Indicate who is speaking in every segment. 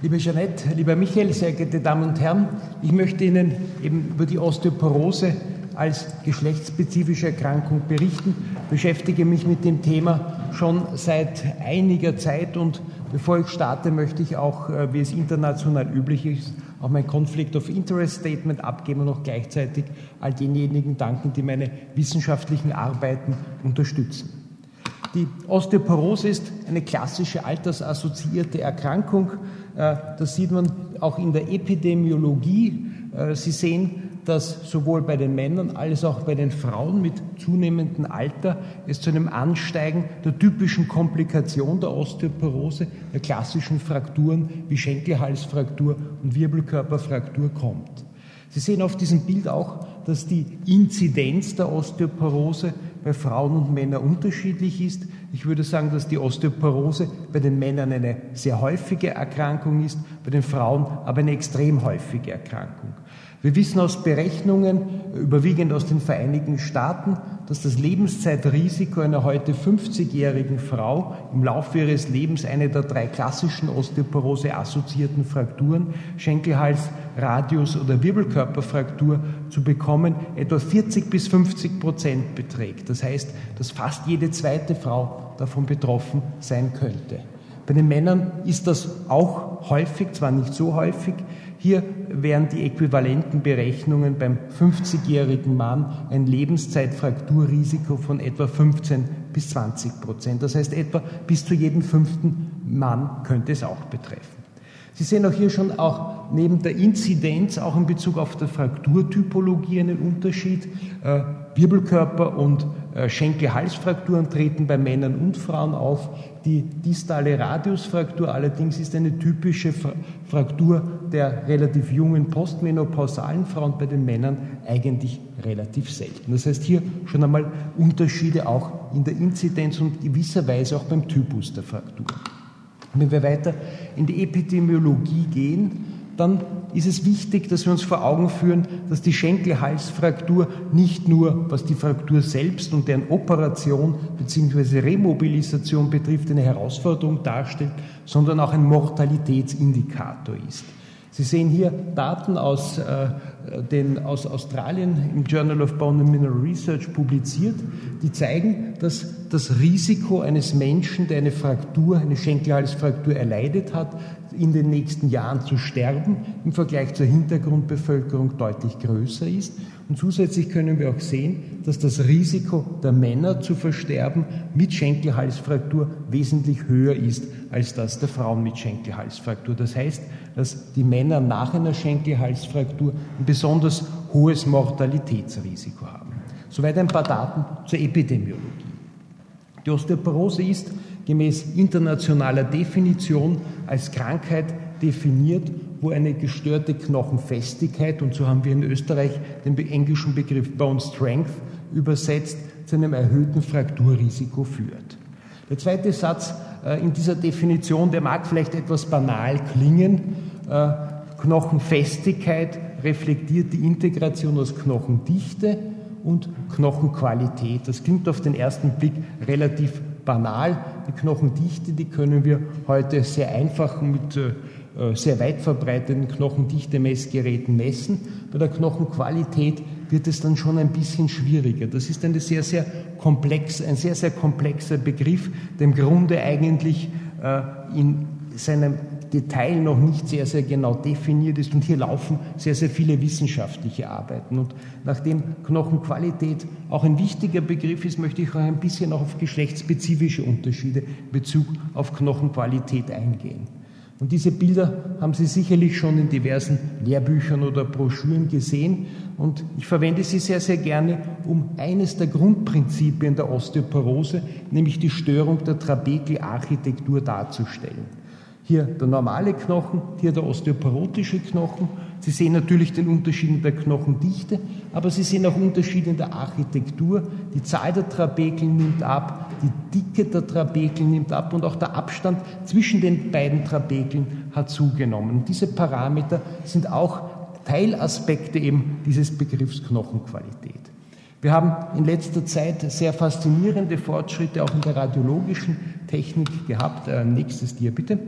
Speaker 1: Liebe Jeanette, lieber Michael, sehr geehrte Damen und Herren, ich möchte Ihnen eben über die Osteoporose als geschlechtsspezifische Erkrankung berichten, beschäftige mich mit dem Thema schon seit einiger Zeit und bevor ich starte, möchte ich auch, äh, wie es international üblich ist, auch mein Conflict of Interest Statement abgeben und auch gleichzeitig all denjenigen danken, die meine wissenschaftlichen Arbeiten unterstützen. Die Osteoporose ist eine klassische altersassoziierte Erkrankung. Äh, das sieht man auch in der Epidemiologie. Äh, Sie sehen, dass sowohl bei den Männern als auch bei den Frauen mit zunehmendem Alter es zu einem Ansteigen der typischen Komplikation der Osteoporose, der klassischen Frakturen wie Schenkelhalsfraktur und Wirbelkörperfraktur kommt. Sie sehen auf diesem Bild auch, dass die Inzidenz der Osteoporose bei Frauen und Männern unterschiedlich ist. Ich würde sagen, dass die Osteoporose bei den Männern eine sehr häufige Erkrankung ist, bei den Frauen aber eine extrem häufige Erkrankung. Wir wissen aus Berechnungen, überwiegend aus den Vereinigten Staaten, dass das Lebenszeitrisiko einer heute 50-jährigen Frau im Laufe ihres Lebens eine der drei klassischen Osteoporose-assoziierten Frakturen, Schenkelhals, Radius oder Wirbelkörperfraktur, zu bekommen, etwa 40 bis 50 Prozent beträgt. Das heißt, dass fast jede zweite Frau davon betroffen sein könnte. Bei den Männern ist das auch häufig, zwar nicht so häufig, hier wären die äquivalenten Berechnungen beim 50-jährigen Mann ein Lebenszeitfrakturrisiko von etwa 15 bis 20 Prozent. Das heißt, etwa bis zu jedem fünften Mann könnte es auch betreffen. Sie sehen auch hier schon auch neben der Inzidenz auch in Bezug auf die Frakturtypologie einen Unterschied. Äh, Wirbelkörper und äh, Schenkel-Halsfrakturen treten bei Männern und Frauen auf. Die distale Radiusfraktur allerdings ist eine typische Fraktur der relativ jungen postmenopausalen Frauen, bei den Männern eigentlich relativ selten. Das heißt hier schon einmal Unterschiede auch in der Inzidenz und gewisserweise auch beim Typus der Fraktur. Wenn wir weiter in die Epidemiologie gehen, dann ist es wichtig, dass wir uns vor Augen führen, dass die Schenkelhalsfraktur nicht nur, was die Fraktur selbst und deren Operation bzw. Remobilisation betrifft, eine Herausforderung darstellt, sondern auch ein Mortalitätsindikator ist. Sie sehen hier Daten aus, äh, den, aus Australien im Journal of Bone and Mineral Research publiziert, die zeigen, dass das Risiko eines Menschen, der eine Fraktur, eine Schenkelhalsfraktur erleidet hat, in den nächsten Jahren zu sterben, im Vergleich zur Hintergrundbevölkerung deutlich größer ist. Und zusätzlich können wir auch sehen, dass das Risiko der Männer zu versterben mit Schenkelhalsfraktur wesentlich höher ist als das der Frauen mit Schenkelhalsfraktur. Das heißt, dass die Männer nach einer Schenkelhalsfraktur ein besonders hohes Mortalitätsrisiko haben. Soweit ein paar Daten zur Epidemiologie. Die Osteoporose ist gemäß internationaler Definition als Krankheit definiert, wo eine gestörte Knochenfestigkeit, und so haben wir in Österreich den englischen Begriff Bone Strength übersetzt, zu einem erhöhten Frakturrisiko führt. Der zweite Satz äh, in dieser Definition, der mag vielleicht etwas banal klingen. Äh, Knochenfestigkeit reflektiert die Integration aus Knochendichte und Knochenqualität. Das klingt auf den ersten Blick relativ banal. Die Knochendichte, die können wir heute sehr einfach mit äh, sehr weit verbreiteten Knochendichte-Messgeräten messen. Bei der Knochenqualität wird es dann schon ein bisschen schwieriger. Das ist eine sehr, sehr komplex, ein sehr, sehr komplexer Begriff, der im Grunde eigentlich äh, in seinem Detail noch nicht sehr, sehr genau definiert ist. Und hier laufen sehr, sehr viele wissenschaftliche Arbeiten. Und nachdem Knochenqualität auch ein wichtiger Begriff ist, möchte ich auch ein bisschen auf geschlechtsspezifische Unterschiede in Bezug auf Knochenqualität eingehen. Und diese Bilder haben Sie sicherlich schon in diversen Lehrbüchern oder Broschüren gesehen. Und ich verwende sie sehr, sehr gerne, um eines der Grundprinzipien der Osteoporose, nämlich die Störung der Trabekelarchitektur darzustellen. Hier der normale Knochen, hier der osteoporotische Knochen. Sie sehen natürlich den Unterschied in der Knochendichte, aber Sie sehen auch Unterschiede in der Architektur. Die Zahl der Trabekeln nimmt ab, die Dicke der Trabekeln nimmt ab und auch der Abstand zwischen den beiden Trabekeln hat zugenommen. Und diese Parameter sind auch Teilaspekte eben dieses Begriffs Knochenqualität. Wir haben in letzter Zeit sehr faszinierende Fortschritte auch in der radiologischen Technik gehabt. Äh, nächstes Dia bitte.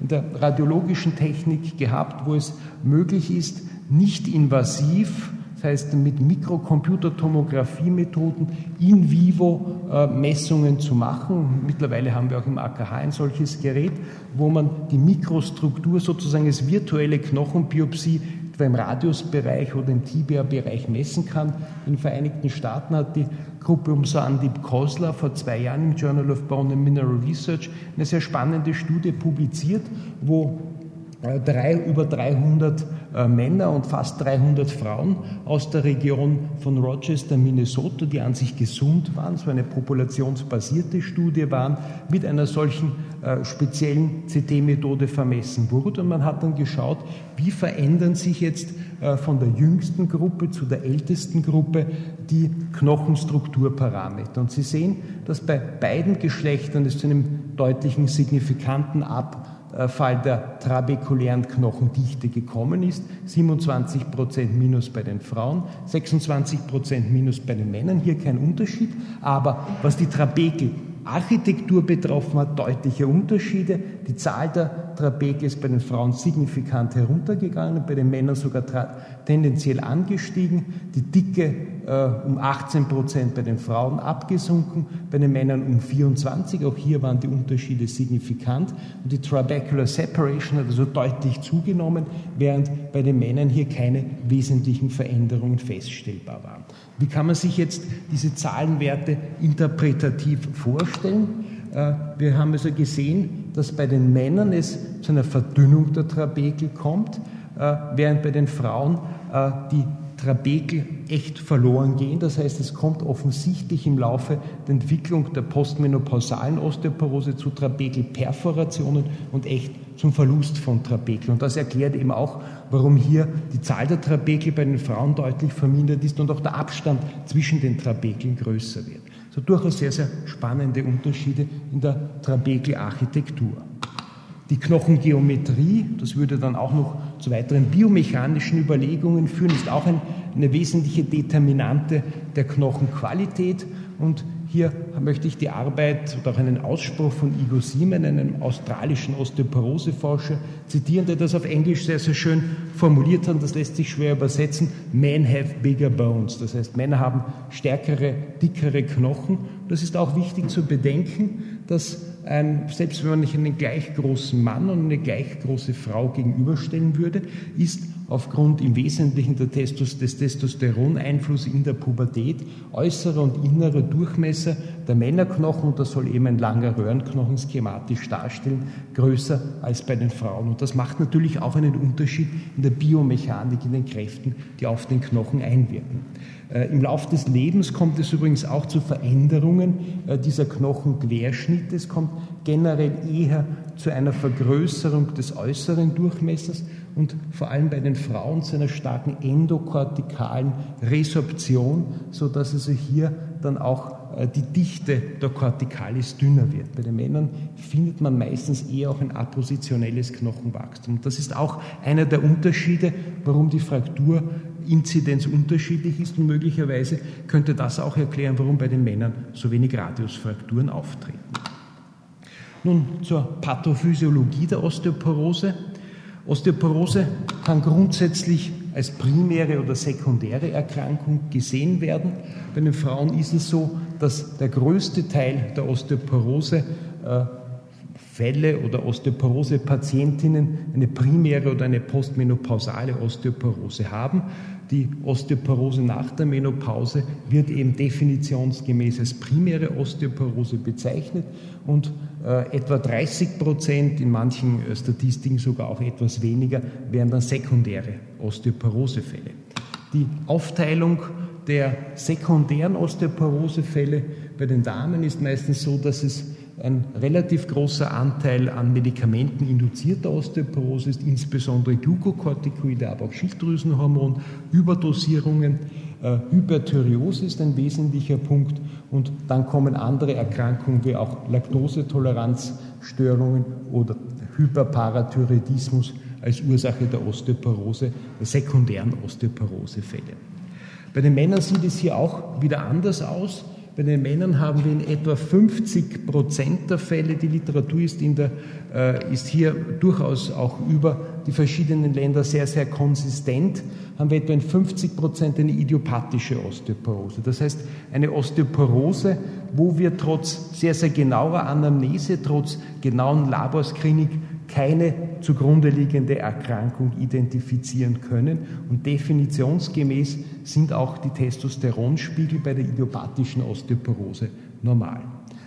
Speaker 1: In der radiologischen Technik gehabt, wo es möglich ist, nicht invasiv das heißt mit Mikrocomputertomographie-Methoden in vivo äh, Messungen zu machen. Mittlerweile haben wir auch im AKH ein solches Gerät, wo man die Mikrostruktur sozusagen als virtuelle Knochenbiopsie etwa im Radiusbereich oder im Tibia-Bereich messen kann. In den Vereinigten Staaten hat die Gruppe um Sandip Kosler vor zwei Jahren im Journal of Bone and Mineral Research eine sehr spannende Studie publiziert, wo äh, drei, über 300 äh, Männer und fast 300 Frauen aus der Region von Rochester, Minnesota, die an sich gesund waren, so eine populationsbasierte Studie waren, mit einer solchen äh, speziellen CT-Methode vermessen wurde. Und man hat dann geschaut, wie verändern sich jetzt äh, von der jüngsten Gruppe zu der ältesten Gruppe die Knochenstrukturparameter. Und Sie sehen, dass bei beiden Geschlechtern es zu einem deutlichen signifikanten Ab Fall der trabekulären Knochendichte gekommen ist. 27 Prozent minus bei den Frauen, 26 Prozent minus bei den Männern. Hier kein Unterschied. Aber was die Trabekel Architektur betroffen hat, deutliche Unterschiede. Die Zahl der Trabekel ist bei den Frauen signifikant heruntergegangen, bei den Männern sogar tendenziell angestiegen. Die Dicke äh, um 18 Prozent bei den Frauen abgesunken, bei den Männern um 24. Auch hier waren die Unterschiede signifikant. Und die Trabecular Separation hat also deutlich zugenommen, während bei den Männern hier keine wesentlichen Veränderungen feststellbar waren. Wie kann man sich jetzt diese Zahlenwerte interpretativ vorstellen? Äh, wir haben also gesehen, dass bei den Männern es zu einer Verdünnung der Trabekel kommt, äh, während bei den Frauen äh, die Trabekel echt verloren gehen. Das heißt, es kommt offensichtlich im Laufe der Entwicklung der postmenopausalen Osteoporose zu Trabekelperforationen und echt zum Verlust von Trabekel. Und das erklärt eben auch, warum hier die Zahl der Trabekel bei den Frauen deutlich vermindert ist und auch der Abstand zwischen den Trabekeln größer wird. So durchaus sehr, sehr spannende Unterschiede in der Trabekelarchitektur. Die Knochengeometrie, das würde dann auch noch zu weiteren biomechanischen Überlegungen führen, ist auch ein, eine wesentliche Determinante der Knochenqualität. Und hier möchte ich die Arbeit oder auch einen Ausspruch von Igor Siemen, einem australischen Osteoporoseforscher, zitieren, der das auf Englisch sehr, sehr schön formuliert hat. Das lässt sich schwer übersetzen. Men have bigger bones. Das heißt, Männer haben stärkere, dickere Knochen. Das ist auch wichtig zu bedenken, dass ein, selbst wenn man nicht einen gleich großen Mann und eine gleich große Frau gegenüberstellen würde, ist aufgrund im Wesentlichen Testos, des Testosteroneinflusses in der Pubertät äußerer und innerer Durchmesser der Männerknochen, und das soll eben ein langer Röhrenknochen schematisch darstellen, größer als bei den Frauen. Und das macht natürlich auch einen Unterschied in der Biomechanik, in den Kräften, die auf den Knochen einwirken. Äh, Im Laufe des Lebens kommt es übrigens auch zu Veränderungen äh, dieser Knochenquerschnitte. Es kommt generell eher zu einer Vergrößerung des äußeren Durchmessers und vor allem bei den Frauen zu einer starken endokortikalen Resorption, sodass also hier dann auch äh, die Dichte der Kortikalis dünner wird. Bei den Männern findet man meistens eher auch ein appositionelles Knochenwachstum. Das ist auch einer der Unterschiede, warum die Frakturinzidenz unterschiedlich ist und möglicherweise könnte das auch erklären, warum bei den Männern so wenig Radiusfrakturen auftreten. Nun zur Pathophysiologie der Osteoporose. Osteoporose kann grundsätzlich als primäre oder sekundäre Erkrankung gesehen werden. Bei den Frauen ist es so, dass der größte Teil der Osteoporose äh, Fälle oder Osteoporose-Patientinnen eine primäre oder eine postmenopausale Osteoporose haben. Die Osteoporose nach der Menopause wird eben definitionsgemäß als primäre Osteoporose bezeichnet und äh, etwa 30 Prozent, in manchen äh, Statistiken sogar auch etwas weniger, wären dann sekundäre Osteoporosefälle. Die Aufteilung der sekundären Osteoporosefälle bei den Damen ist meistens so, dass es ein relativ großer Anteil an Medikamenten induzierter Osteoporose ist, insbesondere Glukokortikoide, aber auch Schilddrüsenhormon, Überdosierungen, äh, Hyperthyreose ist ein wesentlicher Punkt und dann kommen andere Erkrankungen wie auch Laktosetoleranzstörungen oder Hyperparathyreidismus als Ursache der Osteoporose, der sekundären Osteoporosefälle. Bei den Männern sieht es hier auch wieder anders aus. Bei den Männern haben wir in etwa 50 Prozent der Fälle. Die Literatur ist, in der, äh, ist hier durchaus auch über die verschiedenen Länder sehr, sehr konsistent. Haben wir etwa in 50 Prozent eine idiopathische Osteoporose. Das heißt, eine Osteoporose, wo wir trotz sehr, sehr genauer Anamnese, trotz genauen Laborscreening keine zugrunde liegende Erkrankung identifizieren können. Und definitionsgemäß sind auch die Testosteronspiegel bei der idiopathischen Osteoporose normal.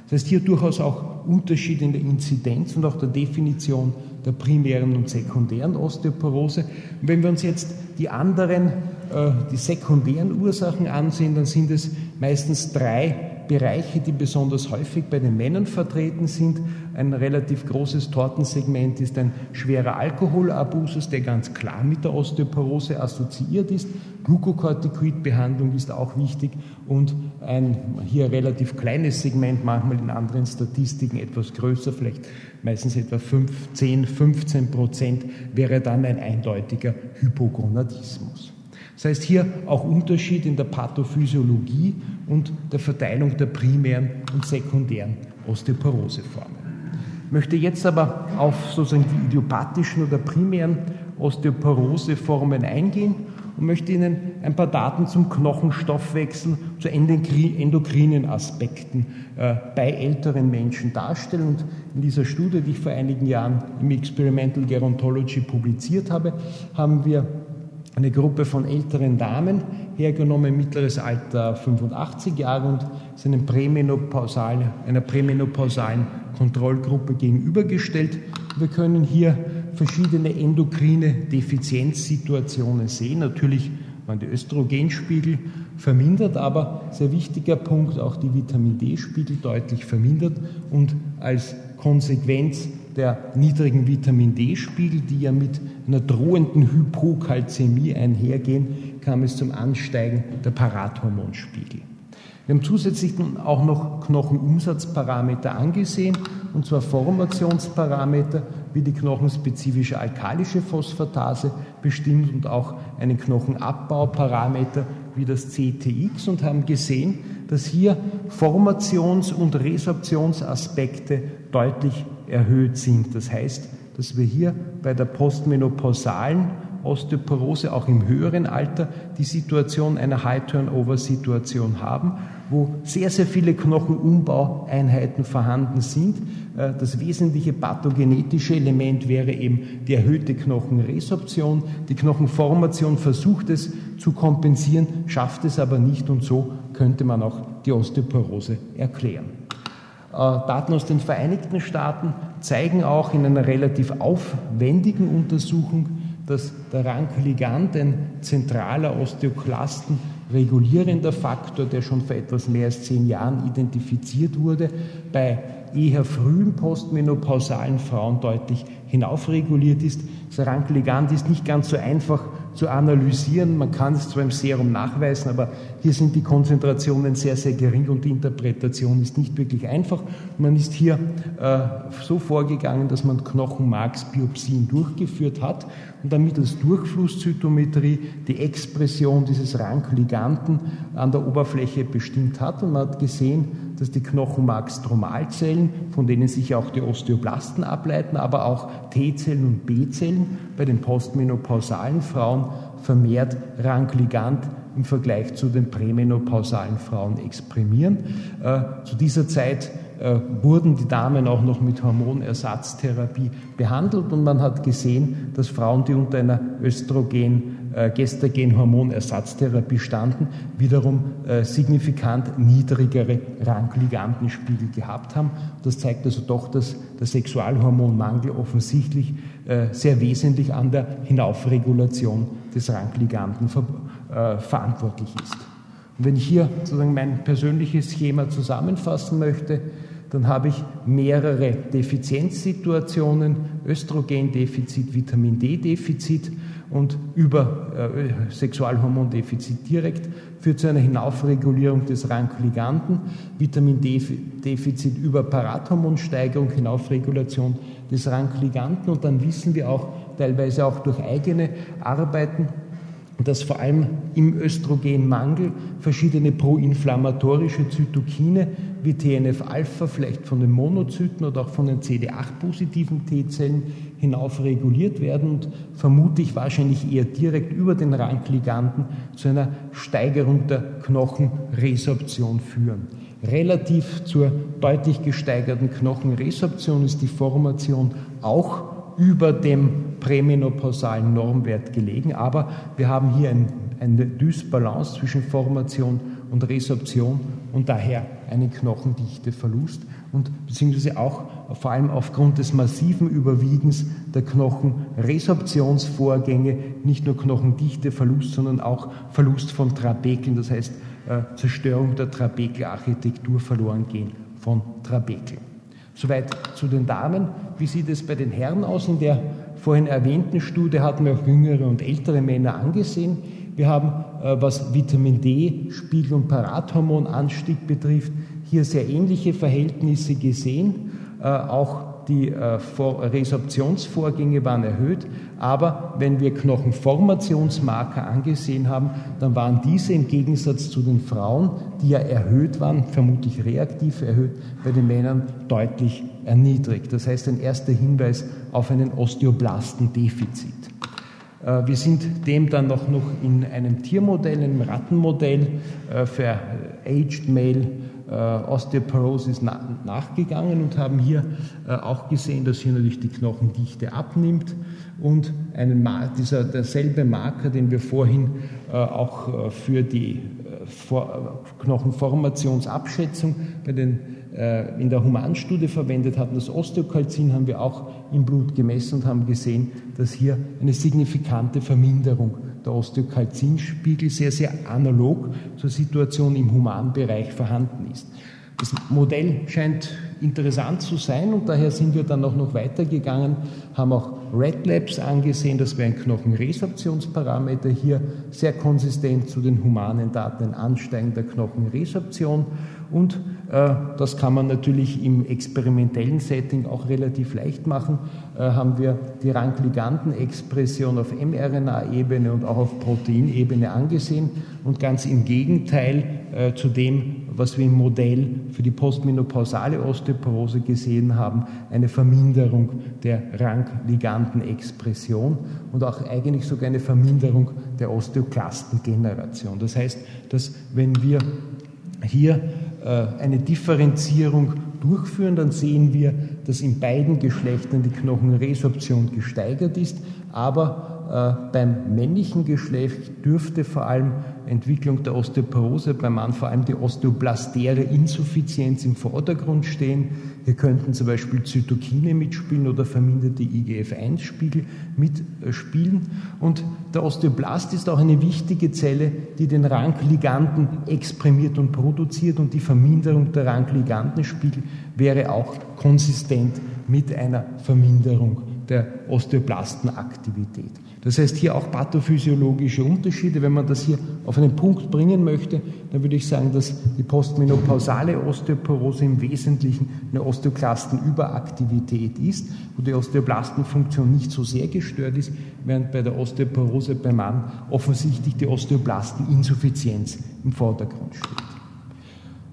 Speaker 1: Das heißt, hier durchaus auch Unterschiede in der Inzidenz und auch der Definition der primären und sekundären Osteoporose. Und wenn wir uns jetzt die anderen, äh, die sekundären Ursachen ansehen, dann sind es meistens drei Bereiche, die besonders häufig bei den Männern vertreten sind. Ein relativ großes Tortensegment ist ein schwerer Alkoholabusus, der ganz klar mit der Osteoporose assoziiert ist. Glukokortikoidbehandlung ist auch wichtig und ein hier relativ kleines Segment, manchmal in anderen Statistiken etwas größer, vielleicht meistens etwa 10, 15 Prozent, wäre dann ein eindeutiger Hypogonadismus. Das heißt hier auch Unterschied in der Pathophysiologie und der Verteilung der primären und sekundären Osteoporoseformen. Ich möchte jetzt aber auf sozusagen die idiopathischen oder primären Osteoporoseformen eingehen und möchte Ihnen ein paar Daten zum Knochenstoffwechsel, zu endokrinen Aspekten äh, bei älteren Menschen darstellen. Und in dieser Studie, die ich vor einigen Jahren im Experimental Gerontology publiziert habe, haben wir eine Gruppe von älteren Damen hergenommen, mittleres Alter 85 Jahre und ist einem einer prämenopausalen Kontrollgruppe gegenübergestellt. Wir können hier verschiedene endokrine Defizienzsituationen sehen. Natürlich waren die Östrogenspiegel vermindert, aber sehr wichtiger Punkt, auch die Vitamin D-Spiegel deutlich vermindert und als Konsequenz der niedrigen Vitamin D-Spiegel, die ja mit einer drohenden Hypokalzämie einhergehen, kam es zum Ansteigen der Parathormonspiegel. Wir haben zusätzlich auch noch Knochenumsatzparameter angesehen, und zwar Formationsparameter wie die knochenspezifische alkalische Phosphatase bestimmt und auch einen Knochenabbauparameter wie das CTX und haben gesehen, dass hier Formations- und Resorptionsaspekte deutlich erhöht sind. Das heißt, dass wir hier bei der postmenopausalen Osteoporose auch im höheren Alter die Situation einer High-Turnover-Situation haben, wo sehr, sehr viele Knochenumbaueinheiten vorhanden sind. Äh, das wesentliche pathogenetische Element wäre eben die erhöhte Knochenresorption. Die Knochenformation versucht es zu kompensieren, schafft es aber nicht und so könnte man auch die Osteoporose erklären. Äh, Daten aus den Vereinigten Staaten zeigen auch in einer relativ aufwendigen Untersuchung, dass der Rankligand ein zentraler Osteoklasten regulierender Faktor, der schon vor etwas mehr als zehn Jahren identifiziert wurde, bei eher frühen postmenopausalen Frauen deutlich hinaufreguliert ist. Das Rankligand ist nicht ganz so einfach zu analysieren. Man kann es zwar im Serum nachweisen, aber hier sind die Konzentrationen sehr, sehr gering und die Interpretation ist nicht wirklich einfach. Man ist hier äh, so vorgegangen, dass man Knochenmarksbiopsien durchgeführt hat und dann mittels Durchflusszytometrie die Expression dieses Rankliganten an der Oberfläche bestimmt hat und man hat gesehen, dass die Knochenmarkstromalzellen, von denen sich auch die Osteoblasten ableiten, aber auch T-Zellen und B-Zellen bei den postmenopausalen Frauen vermehrt Rankligant im Vergleich zu den prämenopausalen Frauen exprimieren. Äh, zu dieser Zeit äh, wurden die Damen auch noch mit Hormonersatztherapie behandelt und man hat gesehen, dass Frauen, die unter einer Östrogen äh, Gestagen-Hormonersatztherapie standen, wiederum signifikant niedrigere Rankligantenspiegel gehabt haben. Das zeigt also doch, dass der Sexualhormonmangel offensichtlich sehr wesentlich an der Hinaufregulation des Rankliganten ver verantwortlich ist. Und wenn ich hier sozusagen mein persönliches Schema zusammenfassen möchte, dann habe ich mehrere Defizienzsituationen, Östrogendefizit, Vitamin D-Defizit und über äh, Sexualhormondefizit direkt führt zu einer Hinaufregulierung des Rankliganten, Vitamin D-Defizit über Parathormonsteigerung, Hinaufregulation des Rankliganten und dann wissen wir auch teilweise auch durch eigene Arbeiten, dass vor allem im Östrogenmangel verschiedene proinflammatorische Zytokine wie TNF-Alpha, vielleicht von den Monozyten oder auch von den CD8-positiven T-Zellen hinauf reguliert werden und vermutlich wahrscheinlich eher direkt über den Rankliganden zu einer Steigerung der Knochenresorption führen. Relativ zur deutlich gesteigerten Knochenresorption ist die Formation auch über dem prämenopausalen Normwert gelegen, aber wir haben hier ein, eine Dysbalance zwischen Formation und Resorption und daher einen Knochendichteverlust und beziehungsweise auch vor allem aufgrund des massiven Überwiegens der Knochenresorptionsvorgänge nicht nur Knochendichteverlust, sondern auch Verlust von Trabekeln, das heißt äh, Zerstörung der Trabekelarchitektur verloren gehen von Trabekeln. Soweit zu den Damen. Wie sieht es bei den Herren aus? In der vorhin erwähnten Studie hatten wir auch jüngere und ältere Männer angesehen. Wir haben, äh, was Vitamin D-Spiegel und Parathormonanstieg betrifft, hier sehr ähnliche Verhältnisse gesehen. Äh, auch die äh, Resorptionsvorgänge waren erhöht, aber wenn wir Knochenformationsmarker angesehen haben, dann waren diese im Gegensatz zu den Frauen, die ja erhöht waren, vermutlich reaktiv erhöht, bei den Männern deutlich erniedrigt. Das heißt, ein erster Hinweis auf einen Osteoblastendefizit. Äh, wir sind dem dann noch, in einem Tiermodell, einem Rattenmodell äh, für Aged Male äh, Osteoporosis nachgegangen und haben hier äh, auch gesehen, dass hier natürlich die Knochendichte abnimmt und einen, dieser, derselbe Marker, den wir vorhin äh, auch für die Knochenformationsabschätzung bei den, in der Humanstudie verwendet hatten, das Osteokalzin haben wir auch im Blut gemessen und haben gesehen, dass hier eine signifikante Verminderung der Osteokalzinspiegel sehr, sehr analog zur Situation im Humanbereich vorhanden ist. Das Modell scheint interessant zu sein und daher sind wir dann auch noch weitergegangen, haben auch Red Labs angesehen, das wäre ein Knochenresorptionsparameter, hier sehr konsistent zu den humanen Daten ein Ansteigen der Knochenresorption und äh, das kann man natürlich im experimentellen Setting auch relativ leicht machen, äh, haben wir die Rankligantenexpression auf mRNA-Ebene und auch auf Proteinebene angesehen und ganz im Gegenteil äh, zu dem, was wir im Modell für die postmenopausale Osteoporose gesehen haben, eine Verminderung der Rankligantenexpression und auch eigentlich sogar eine Verminderung der Osteoklastengeneration. Das heißt, dass wenn wir hier äh, eine Differenzierung durchführen, dann sehen wir, dass in beiden Geschlechtern die Knochenresorption gesteigert ist, aber äh, beim männlichen Geschlecht dürfte vor allem Entwicklung der Osteoporose, beim Mann vor allem die osteoblastäre Insuffizienz im Vordergrund stehen. Hier könnten zum Beispiel Zytokine mitspielen oder verminderte IGF-1-Spiegel mitspielen. Und der Osteoblast ist auch eine wichtige Zelle, die den Rankliganden exprimiert und produziert und die Verminderung der Rankligandenspiegel wäre auch konsistent mit einer Verminderung der Osteoblastenaktivität. Das heißt hier auch pathophysiologische Unterschiede. Wenn man das hier auf einen Punkt bringen möchte, dann würde ich sagen, dass die postmenopausale Osteoporose im Wesentlichen eine Osteoklastenüberaktivität ist, wo die Osteoblastenfunktion nicht so sehr gestört ist, während bei der Osteoporose beim Mann offensichtlich die Osteoblasteninsuffizienz im Vordergrund steht.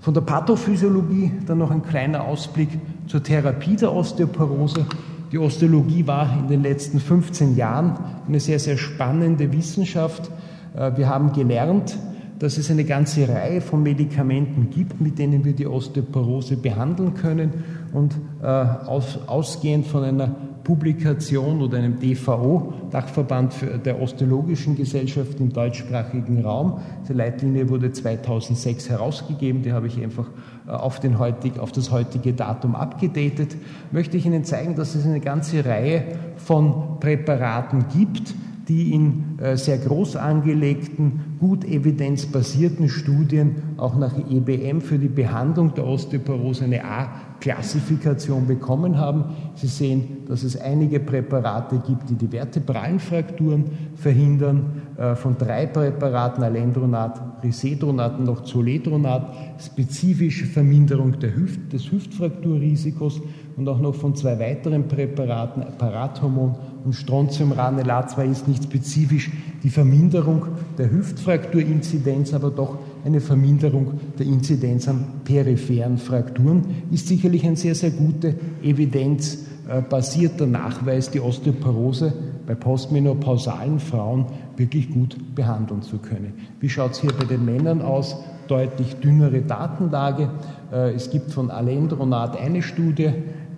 Speaker 1: Von der Pathophysiologie dann noch ein kleiner Ausblick zur Therapie der Osteoporose. Die Osteologie war in den letzten 15 Jahren eine sehr, sehr spannende Wissenschaft. Äh, wir haben gelernt, dass es eine ganze Reihe von Medikamenten gibt, mit denen wir die Osteoporose behandeln können. Und äh, aus, ausgehend von einer Publikation oder einem DVO, Dachverband der Osteologischen Gesellschaft im deutschsprachigen Raum. Die Leitlinie wurde 2006 herausgegeben, die habe ich einfach auf, den heutig, auf das heutige Datum abgedatet. Möchte ich Ihnen zeigen, dass es eine ganze Reihe von Präparaten gibt, die in äh, sehr groß angelegten, gut evidenzbasierten Studien auch nach EBM für die Behandlung der Osteoporose eine A-Klassifikation bekommen haben. Sie sehen, dass es einige Präparate gibt, die die vertebralen Frakturen verhindern. Äh, von drei Präparaten, Alendronat, Risedronat und noch Zoledronat, spezifische Verminderung Hüft, des Hüftfrakturrisikos und auch noch von zwei weiteren Präparaten, Parathormon und Strontiumranelat. Zwar ist nicht spezifisch die Verminderung der Hüftfrakturinzidenz, aber doch eine Verminderung der Inzidenz an peripheren Frakturen ist sicherlich ein sehr, sehr guter evidenzbasierter Nachweis, die Osteoporose bei postmenopausalen Frauen wirklich gut behandeln zu können. Wie schaut es hier bei den Männern aus? Deutlich dünnere Datenlage. Äh, es gibt von Alendronat eine Studie,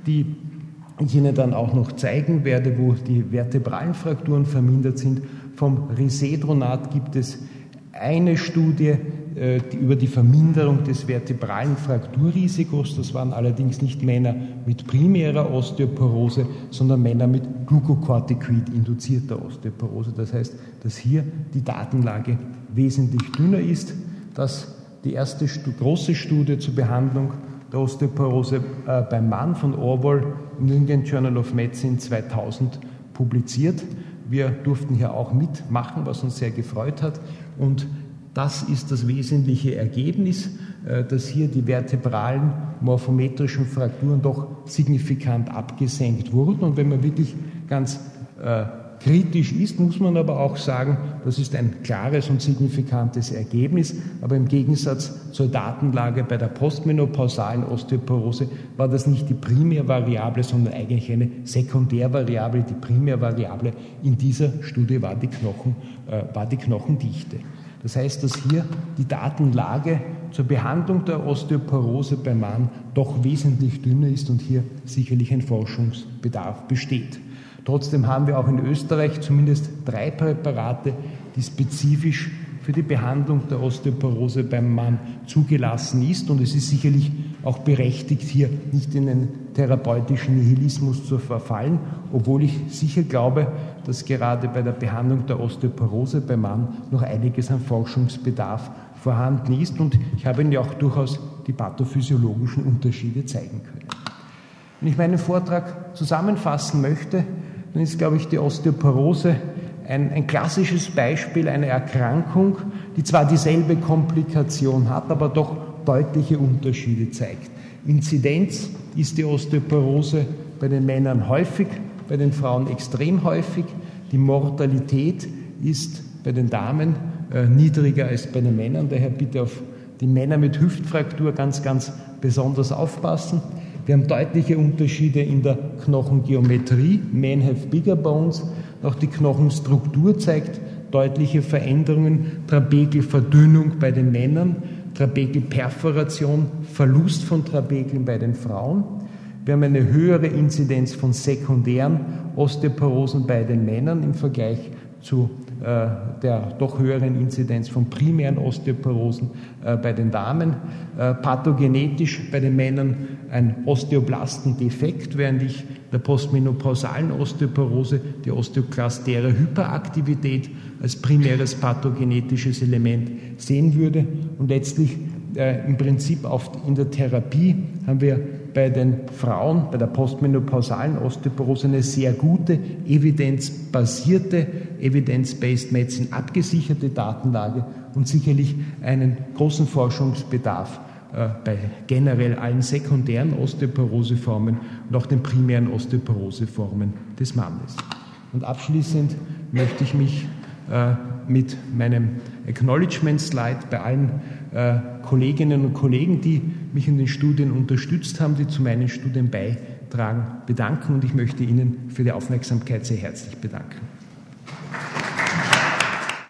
Speaker 1: die ich Ihnen dann auch noch zeigen werde, wo die vertebralen Frakturen vermindert sind. Vom Risedronat gibt es eine Studie äh, die, über die Verminderung des vertebralen Frakturrisikos. Das waren allerdings nicht Männer mit primärer Osteoporose, sondern Männer mit Glucocorticoid-induzierter Osteoporose. Das heißt, dass hier die Datenlage wesentlich dünner ist, dass die erste große Studie zur Behandlung der Osteoporose äh, beim Mann von Orwell im New England Journal of Medicine 2000 publiziert. Wir durften hier auch mitmachen, was uns sehr gefreut hat. Und das ist das wesentliche Ergebnis, äh, dass hier die vertebralen morphometrischen Frakturen doch signifikant abgesenkt wurden. Und wenn man wirklich ganz äh, kritisch ist, muss man aber auch sagen, das ist ein klares und signifikantes Ergebnis. Aber im Gegensatz zur Datenlage bei der postmenopausalen Osteoporose war das nicht die Primärvariable, sondern eigentlich eine Sekundärvariable. Die Primärvariable in dieser Studie war die, Knochen, äh, war die Knochendichte. Das heißt, dass hier die Datenlage zur Behandlung der Osteoporose beim Mann doch wesentlich dünner ist und hier sicherlich ein Forschungsbedarf besteht. Trotzdem haben wir auch in Österreich zumindest drei Präparate, die spezifisch für die Behandlung der Osteoporose beim Mann zugelassen ist. Und es ist sicherlich auch berechtigt, hier nicht in einen therapeutischen Nihilismus zu verfallen, obwohl ich sicher glaube, dass gerade bei der Behandlung der Osteoporose beim Mann noch einiges an Forschungsbedarf vorhanden ist. Und ich habe Ihnen ja auch durchaus die pathophysiologischen Unterschiede zeigen können. Wenn ich meinen Vortrag zusammenfassen möchte, dann ist, glaube ich, die Osteoporose ein, ein klassisches Beispiel einer Erkrankung, die zwar dieselbe Komplikation hat, aber doch deutliche Unterschiede zeigt. Inzidenz ist die Osteoporose bei den Männern häufig, bei den Frauen extrem häufig. Die Mortalität ist bei den Damen äh, niedriger als bei den Männern. Daher bitte auf die Männer mit Hüftfraktur ganz, ganz besonders aufpassen. Wir haben deutliche Unterschiede in der Knochengeometrie. Men have bigger bones. Auch die Knochenstruktur zeigt deutliche Veränderungen. Trabekelverdünnung bei den Männern, Trabekelperforation, Verlust von Trabekeln bei den Frauen. Wir haben eine höhere Inzidenz von sekundären Osteoporosen bei den Männern im Vergleich zu der doch höheren Inzidenz von primären Osteoporosen äh, bei den Damen. Äh, pathogenetisch bei den Männern ein Osteoblastendefekt, während ich der postmenopausalen Osteoporose die osteoklastere Hyperaktivität als primäres pathogenetisches Element sehen würde. Und letztlich im Prinzip auch in der Therapie haben wir bei den Frauen, bei der postmenopausalen Osteoporose eine sehr gute, evidenzbasierte, evidence-based medicine abgesicherte Datenlage und sicherlich einen großen Forschungsbedarf äh, bei generell allen sekundären Osteoporoseformen und auch den primären Osteoporoseformen des Mannes. Und abschließend möchte ich mich mit meinem Acknowledgement Slide bei allen äh, Kolleginnen und Kollegen, die mich in den Studien unterstützt haben, die zu meinen Studien beitragen, bedanken und ich möchte Ihnen für die Aufmerksamkeit sehr herzlich bedanken.